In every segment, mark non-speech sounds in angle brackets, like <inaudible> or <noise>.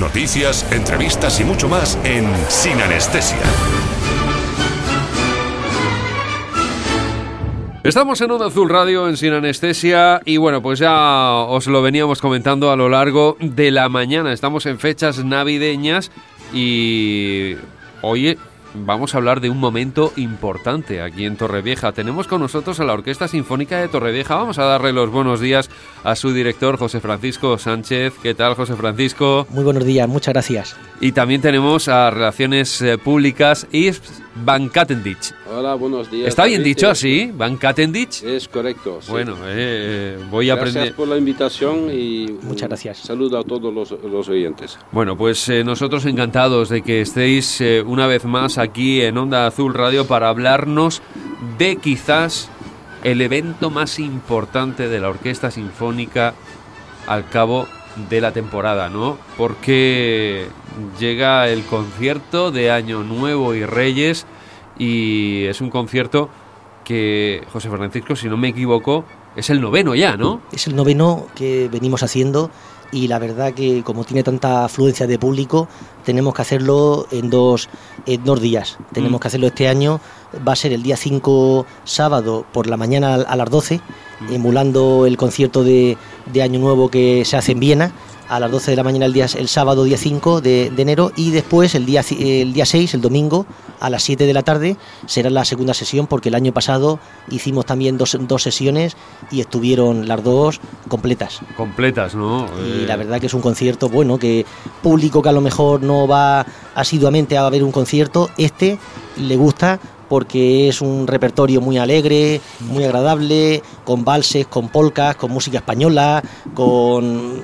Noticias, entrevistas y mucho más en Sin Anestesia. Estamos en Onda Azul Radio en Sin Anestesia y bueno, pues ya os lo veníamos comentando a lo largo de la mañana. Estamos en fechas navideñas y hoy vamos a hablar de un momento importante aquí en Torrevieja. Tenemos con nosotros a la Orquesta Sinfónica de Torrevieja. Vamos a darle los buenos días a su director, José Francisco Sánchez. ¿Qué tal, José Francisco? Muy buenos días, muchas gracias. Y también tenemos a Relaciones eh, Públicas y Van Katendich. Hola, buenos días. ¿Está bien dicho así? ¿Van Katendich? Es correcto. sí. Bueno, eh, voy a gracias aprender. por la invitación y Muchas un gracias. Saludo a todos los, los oyentes. Bueno, pues eh, nosotros encantados de que estéis eh, una vez más aquí en Onda Azul Radio para hablarnos de quizás el evento más importante de la Orquesta Sinfónica al cabo de la temporada, ¿no? Porque llega el concierto de Año Nuevo y Reyes y es un concierto que, José Francisco, si no me equivoco, es el noveno ya, ¿no? Es el noveno que venimos haciendo y la verdad que como tiene tanta afluencia de público, tenemos que hacerlo en dos, en dos días. Tenemos Mm. que hacerlo este año, va a ser el día 5 sábado por la mañana a las 12, Mm. emulando el concierto de, de Año Nuevo que se hace en Viena. A las 12 de la mañana el, día, el sábado día 5 de, de enero y después el día, el día 6, el domingo, a las 7 de la tarde será la segunda sesión porque el año pasado hicimos también dos, dos sesiones y estuvieron las dos completas. Completas, ¿no? Y Eh, la verdad que es un concierto bueno, que público que a lo mejor no va asiduamente a ver un concierto, este le gusta porque es un repertorio muy alegre, muy agradable, con valses, con polcas, con música española, con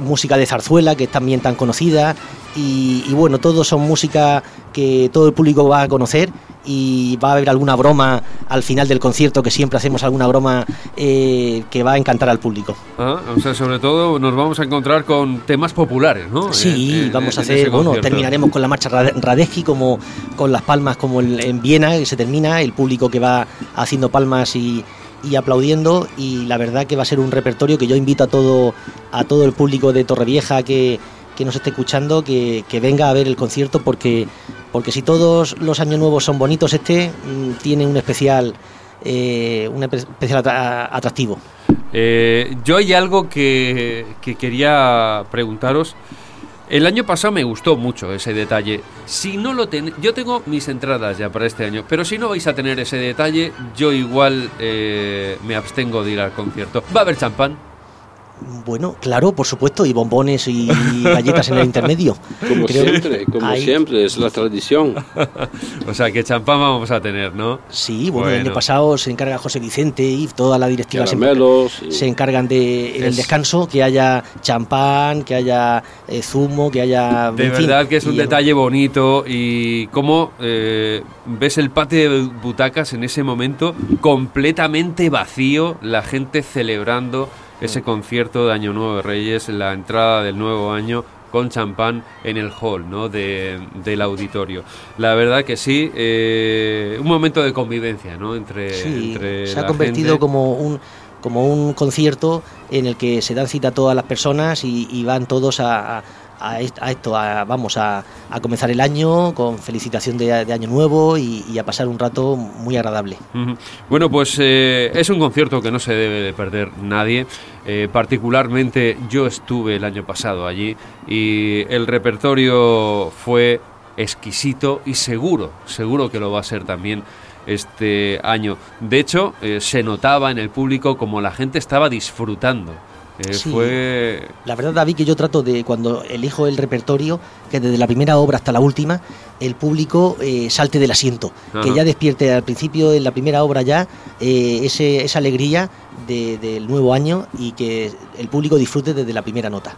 música de zarzuela, que es también tan conocida, y, y bueno, todos son música que todo el público va a conocer y va a haber alguna broma al final del concierto, que siempre hacemos alguna broma eh, que va a encantar al público. Ah, o sea, sobre todo nos vamos a encontrar con temas populares, ¿no? Sí, En- en- vamos a en hacer, bueno, concierto. terminaremos con la marcha Rade- Radetzky como con las palmas como el- en Viena, que se termina, el público que va haciendo palmas y, y aplaudiendo y la verdad que va a ser un repertorio que yo invito a todo a todo el público de Torrevieja que, que nos esté escuchando que, que venga a ver el concierto porque porque si todos los años nuevos son bonitos este mm, tiene un especial eh, un espe- especial atra- atractivo. Eh, yo hay algo que, que quería preguntaros. El año pasado me gustó mucho ese detalle. Si no lo ten, yo tengo mis entradas ya para este año, pero si no vais a tener ese detalle, yo igual eh, me abstengo de ir al concierto. Va a haber champán. Bueno, claro, por supuesto, y bombones y <laughs> galletas en el intermedio. Como Creo- siempre, como Ahí- siempre, es la tradición. <laughs> O sea, que champán vamos a tener, ¿no? Sí, bueno, el año pasado se encarga José Vicente y toda la directiva se, y- se encargan de en el Es- descanso que haya champán, que haya eh, zumo, que haya. De en fin, verdad que es un y- detalle bonito y cómo eh, ves el patio de butacas en ese momento completamente vacío, la gente celebrando ese concierto de Año Nuevo de Reyes, la entrada del nuevo año con champán en el hall ¿no? de, del auditorio. La verdad que sí, eh, un momento de convivencia ¿no? entre, Sí, entre se ha convertido gente. como un como un concierto en el que se dan cita a todas las personas y, y van todos a, a- a est- a esto, a- vamos a, a comenzar el año con felicitación de, año nuevo y, a pasar un rato muy agradable. Bueno, pues eh, es un concierto que no se debe de perder nadie. Eh, particularmente yo estuve el año pasado allí y el repertorio fue exquisito y seguro, seguro que lo va a ser también este año. De hecho, eh, se notaba en el público como la gente estaba disfrutando Eh, Sí. Fue... La verdad, David, que yo trato de, cuando elijo el repertorio, que desde la primera obra hasta la última, el público eh, salte del asiento, que ya despierte al principio, en la primera obra ya, eh, ese, esa alegría de- del nuevo año y que el público disfrute desde la primera nota.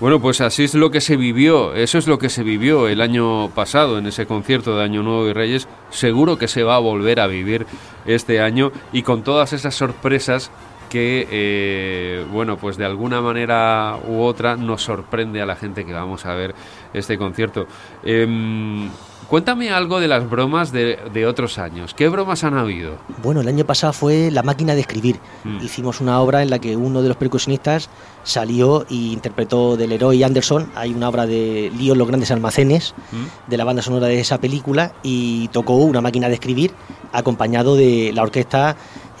Bueno, pues así es lo que se vivió, eso es lo que se vivió el año pasado en ese concierto de Año Nuevo y Reyes. Seguro que se va a volver a vivir este año y con todas esas sorpresas que, eh, bueno, pues de alguna manera u otra nos sorprende a la gente que vamos a ver este concierto. Em, cuéntame algo de las bromas de, de otros años. ¿Qué bromas han habido? Bueno, el año pasado fue La máquina de escribir. Mm. Hicimos una obra en la que uno de los percusionistas salió y interpretó del héroe Anderson. Hay una obra de Lío los grandes almacenes, ¿Mm? de la banda sonora de esa película, y tocó una máquina de escribir acompañado de la orquesta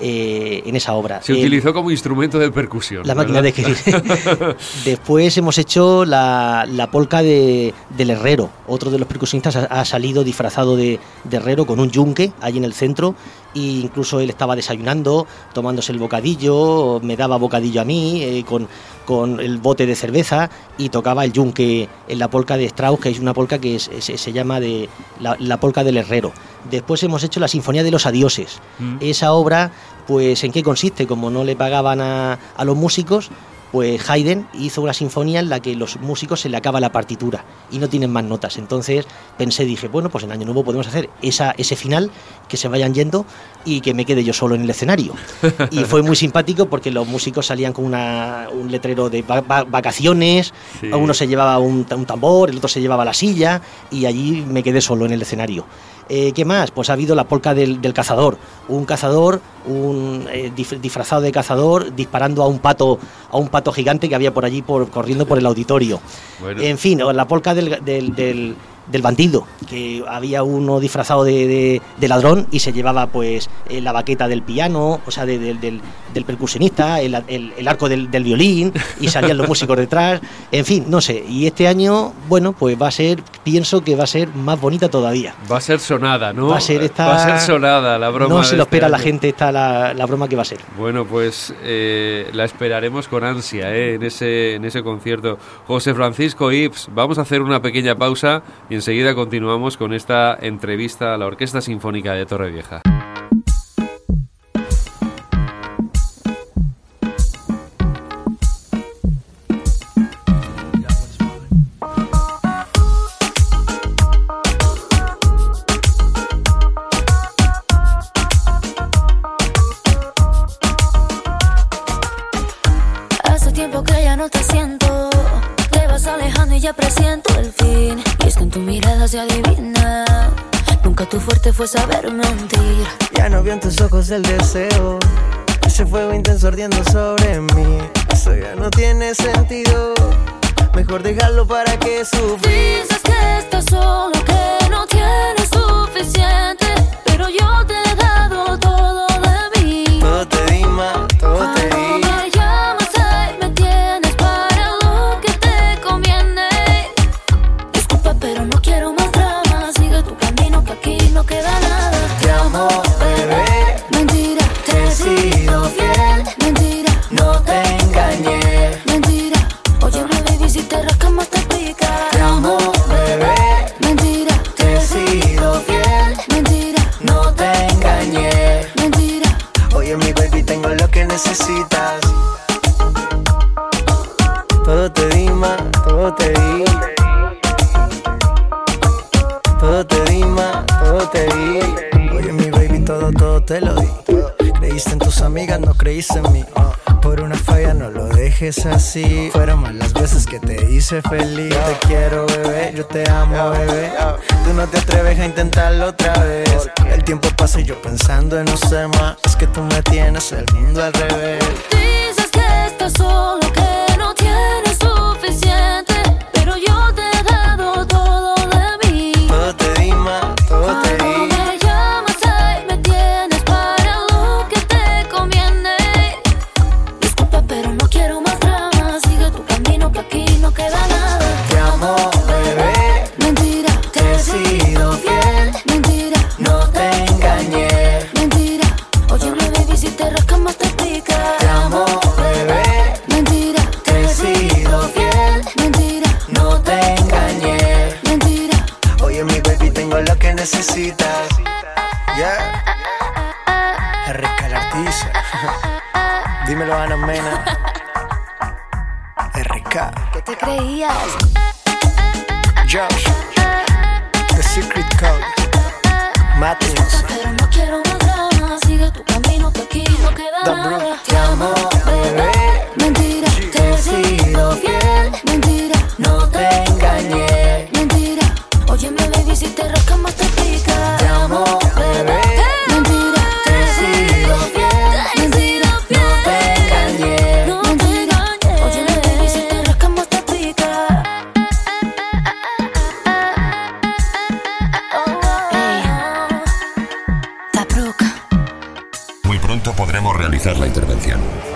eh, en esa obra. Se utilizó como instrumento de percusión. la máquina de escribir. <laughs> Después hemos hecho la, la polca de, del herrero. Otro de los percusionistas ha, ha salido disfrazado de, de herrero con un yunque allí en el centro. E incluso él estaba desayunando, tomándose el bocadillo, me daba bocadillo a mí, eh, con, con el bote de cerveza y tocaba el yunque en la polca de Strauss, que es una polca que es- es- se llama de la, la polca del herrero. Después hemos hecho la Sinfonía de los Adioses. Mm. Esa obra, pues, ¿en qué consiste? Como no le pagaban a, a los músicos, pues Haydn hizo una sinfonía en la que los músicos se le acaba la partitura y no tienen más notas. Entonces pensé, dije, bueno, pues en Año Nuevo podemos hacer esa, ese final, que se vayan yendo y que me quede yo solo en el escenario. Y fue muy simpático porque los músicos salían con una- un letrero de va- va- vacaciones, Sí. uno se llevaba un, un tambor, el otro se llevaba la silla y allí me quedé solo en el escenario. Eh, ¿Qué más? Pues ha habido la polca del, del cazador. Un cazador, un eh, disfrazado de cazador, disparando a un pato, a un pato gigante que había por allí por, corriendo por el auditorio. Bueno. En fin, la polca del, del, del- del bandido, que había uno disfrazado de, de- de ladrón y se llevaba pues eh, la baqueta del piano, o sea, de- del- del, del percusionista, el, el- el arco del, del violín y salían los músicos detrás. En fin, no sé. Y este año, bueno, pues va a ser, pienso que va a ser más bonita todavía. Va a ser sonada, ¿no? Va a ser esta- Va a ser sonada la broma. No se lo este espera la gente esta la, la broma que va a ser. Bueno, pues eh, la esperaremos con ansia ¿eh? en, ese, en ese concierto. José Francisco Ips, vamos a hacer una pequeña pausa y enseguida continuamos con esta entrevista a la Orquesta Sinfónica de Torrevieja. Veo en tus ojos el deseo. Ese fuego intenso ardiendo sobre mí. Eso ya no tiene sentido. Mejor dejarlo para que sufrir. Dices que estás solo, que no tienes suficiente. Pero yo te he dado todo de mí. Todo te di, ma, todo te di. Que te hice feliz. Te quiero, bebé, yo te amo, bebé. Tú no te atreves a intentarlo otra vez. El tiempo pasa y yo pensando en no sé más. Es que tú me tienes el mundo al revés. Dices que estás solo, 我妹呢？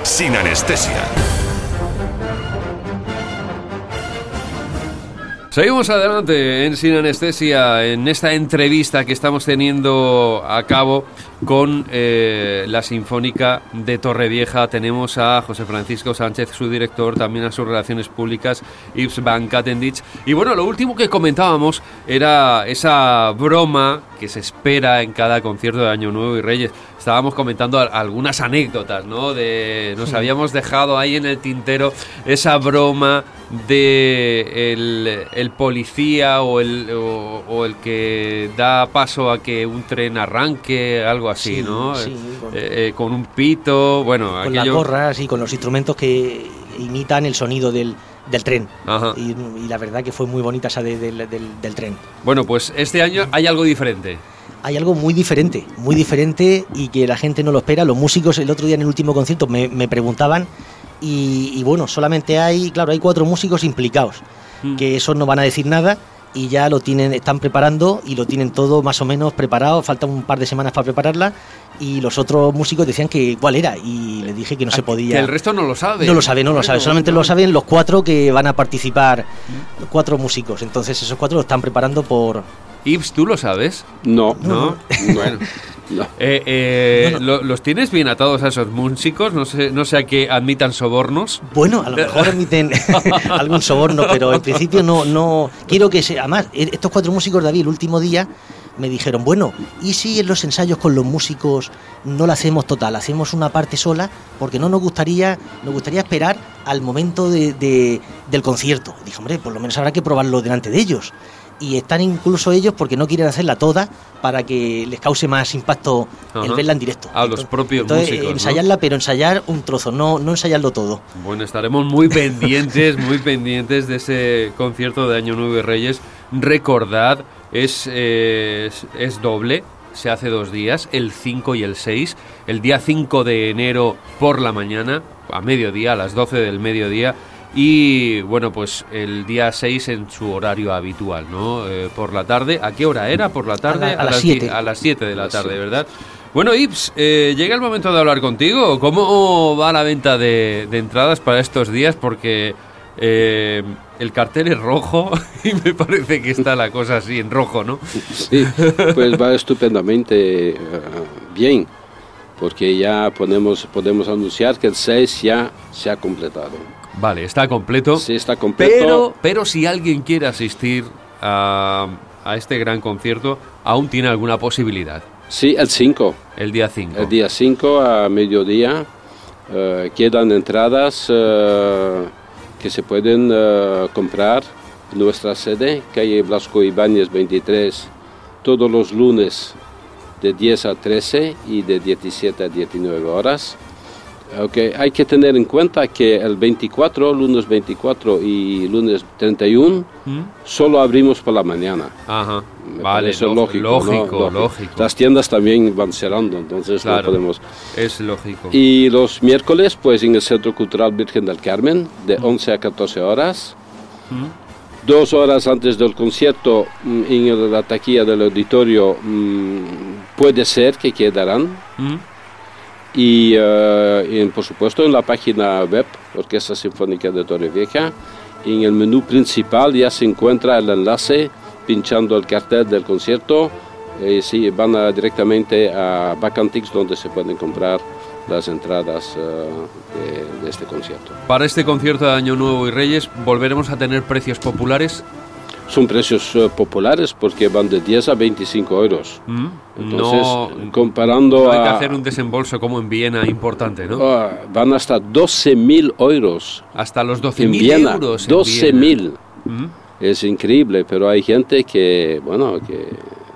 Sin anestesia. Seguimos adelante en Sin Anestesia, en esta entrevista que estamos teniendo a cabo con eh, la Sinfónica de Torrevieja. Tenemos a José Francisco Sánchez, su director, también a sus relaciones públicas, Yves Van Katendich. Y bueno, lo último que comentábamos era esa broma que se espera en cada concierto de Año Nuevo y Reyes. Estábamos comentando al- algunas anécdotas, ¿no? De, nos habíamos dejado ahí en el tintero esa broma de el, el policía o el, o, o el que da paso a que un tren arranque, algo así, Sí, ¿no? sí, Eh, con- eh, con un pito, bueno, Con las gorras y con los instrumentos que imitan el sonido del, del tren. Ajá. Y, y la verdad que fue muy bonita esa de- del, del- del tren. Bueno, pues este año hay algo diferente. Hay algo muy diferente, muy diferente y que la gente no lo espera. Los músicos el otro día en el último concierto me, me preguntaban y, y bueno, solamente hay, claro, hay cuatro músicos implicados, Mm. que esos no van a decir nada y ya lo tienen, están preparando y lo tienen todo más o menos preparado. Falta un par de semanas para prepararla y los otros músicos decían que cuál era y les dije que no se podía. Que el resto no lo sabe. No lo sabe, no lo sabe. Solamente no. lo saben los cuatro que van a participar, cuatro músicos. Entonces esos cuatro lo están preparando por... Ibs, ¿tú lo sabes? No, ¿No? Bueno. <laughs> no. Eh, eh, No, no. lo- ¿Los tienes bien atados a esos músicos? No sé, no sé a que admitan sobornos. Bueno, a lo mejor emiten <laughs> algún soborno, pero en principio no, no quiero que sea. Además, e- estos cuatro músicos, David, el último día me dijeron, bueno, ¿y si en los ensayos con los músicos no lo hacemos total, hacemos una parte sola? Porque no nos gustaría, nos gustaría esperar al momento de, de- del concierto. Dije, hombre, por lo menos habrá que probarlo delante de ellos. Y están incluso ellos porque no quieren hacerla toda para que les cause más impacto el verla en directo. A los propios entonces, músicos, ¿no? Ensayarla, pero ensayar un trozo, no, no ensayarlo todo. Bueno, estaremos muy pendientes, muy pendientes de ese concierto de Año Nuevo y Reyes. Recordad, es, eh, es, es doble, se hace dos días, el 5 y el 6. El día 5 de enero por la mañana, a mediodía, a las 12 del mediodía. Y bueno, pues el día 6 en su horario habitual, ¿no? Eh, por la tarde. ¿A qué hora era? ¿Por la tarde? a las die- siete. A las 7 de la tarde, ¿verdad? Bueno, Ips, eh, llega el momento de hablar contigo. ¿Cómo va la venta de, de entradas para estos días? Porque eh, el cartel es rojo <laughs> y me parece que está la cosa así en rojo, ¿no? Sí, pues va estupendamente eh, bien, porque ya podemos, podemos anunciar que el 6 ya se ha completado. Vale, está completo. Sí, está completo. Pero, pero si alguien quiere asistir a, a este gran concierto, aún tiene alguna posibilidad. Sí, el 5. El día 5. El día 5 a mediodía eh, quedan entradas eh, que se pueden eh, comprar en nuestra sede, calle Blasco Ibáñez 23, todos los lunes de 10 a 13 y de 17 a 19 horas. Ok, Hay que tener en cuenta que el 24, lunes 24 y lunes 31, ¿Mm? solo abrimos por la mañana. Ajá. Me Vale, lógico, ¿no? lógico, lógico. Las tiendas también van cerrando, entonces no podemos. es lógico. Y los miércoles, pues en el Centro Cultural Virgen del Carmen, de 11 a 14 horas. Dos horas antes del concierto, mm, en la taquilla del auditorio, mm, puede ser que quedarán. Y, en, por supuesto en la página web Orquesta Sinfónica de Torrevieja, en el menú principal ya se encuentra el enlace pinchando el cartel del concierto. Eh, sí, van a- directamente a Bacantix donde se pueden comprar las entradas eh, de, de este concierto. Para este concierto de Año Nuevo y Reyes, ¿volveremos a tener precios populares? Son precios eh, populares porque van de 10 a 25 euros. Mm, Entonces, no, comparando no hay que hacer un desembolso como en Viena importante, ¿no? ah, van hasta 12.000 euros Hasta los en 12.000 Viena. euros. en Viena. 12.000. Mm. Es increíble, pero hay gente que, bueno, que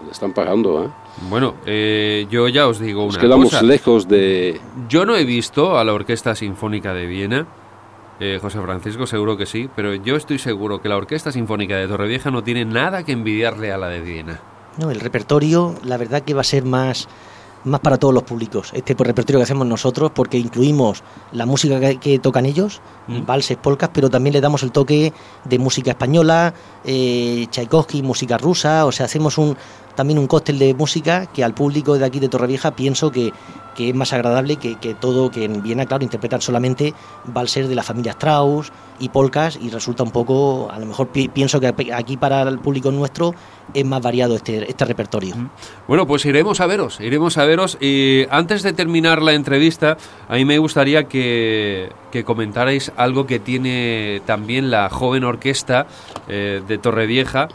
le están pagando. ¿eh? Bueno, eh, yo ya os digo Nos una quedamos cosa. lejos de... Yo no he visto a la Orquesta Sinfónica de Viena. Eh, José Francisco seguro que sí, pero yo estoy seguro que la Orquesta Sinfónica de Torrevieja no tiene nada que envidiarle a la de Viena. No, el repertorio, la verdad que va a ser más, más para todos los públicos. Este pues, repertorio que hacemos nosotros, porque incluimos la música que, que tocan ellos, Mm. valses, polcas, pero también le damos el toque de música española, eh, Tchaikovsky, música rusa, o sea, hacemos un también un cóctel de música que al público de aquí de Torrevieja pienso que, que es más agradable que, que todo, que en Viena, claro, interpretan solamente valses de la familia Strauss y polcas y resulta un poco, a lo mejor pi- pienso que aquí para el público nuestro es más variado este, este repertorio. Bueno, pues iremos a veros, iremos a veros. Y antes de terminar la entrevista, a mí me gustaría que, que comentarais algo que tiene también la joven orquesta eh, de Torrevieja,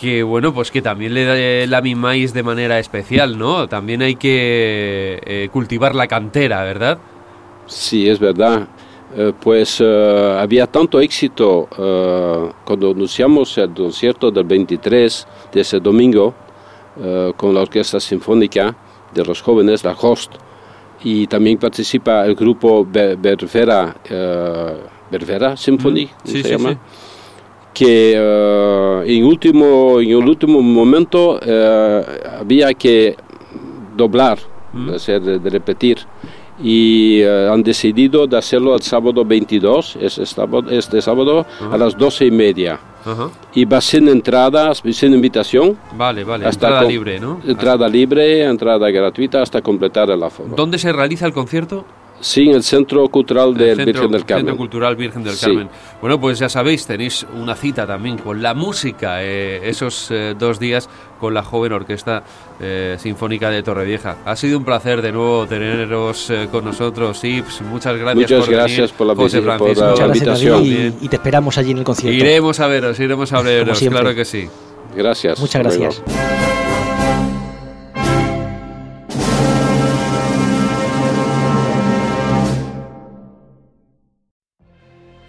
que bueno, pues que también le la mimáis de manera especial, ¿no? También hay que eh, cultivar la cantera, ¿verdad? Sí, es verdad. Eh, pues eh, había tanto éxito eh, cuando anunciamos el concierto del 23 de ese domingo eh, con la Orquesta Sinfónica de los Jóvenes, la Host, y también participa el grupo Be- Bervera, eh, Bervera Symphony, Mm, sí, se sí, llama, sí. Que eh, en, último, en el último momento eh, había que doblar, Mm. sea, de, repetir. Y eh, han decidido de hacerlo el sábado 22, este sábado, este sábado a las 12 y media. Y va sin entradas, sin invitación, Vale, vale. Hasta entrada libre, ¿no? entrada libre, entrada gratuita hasta completar el aforo. ¿Dónde se realiza el concierto? Sí, en el Centro Cultural El del Centro- Virgen del Carmen. Centro Cultural Virgen del Sí. Carmen. Bueno, pues ya sabéis, tenéis una cita también con la música eh, esos eh, dos días con la joven Orquesta eh, Sinfónica de Torrevieja. Ha sido un placer de nuevo teneros eh, con nosotros, Ips. Muchas gracias Muchas por gracias venir, por la José visita, por la Muchas gracias invitación. Y, y te esperamos allí en el concierto. Iremos a veros, iremos a veros, claro que sí. Gracias. Muchas luego.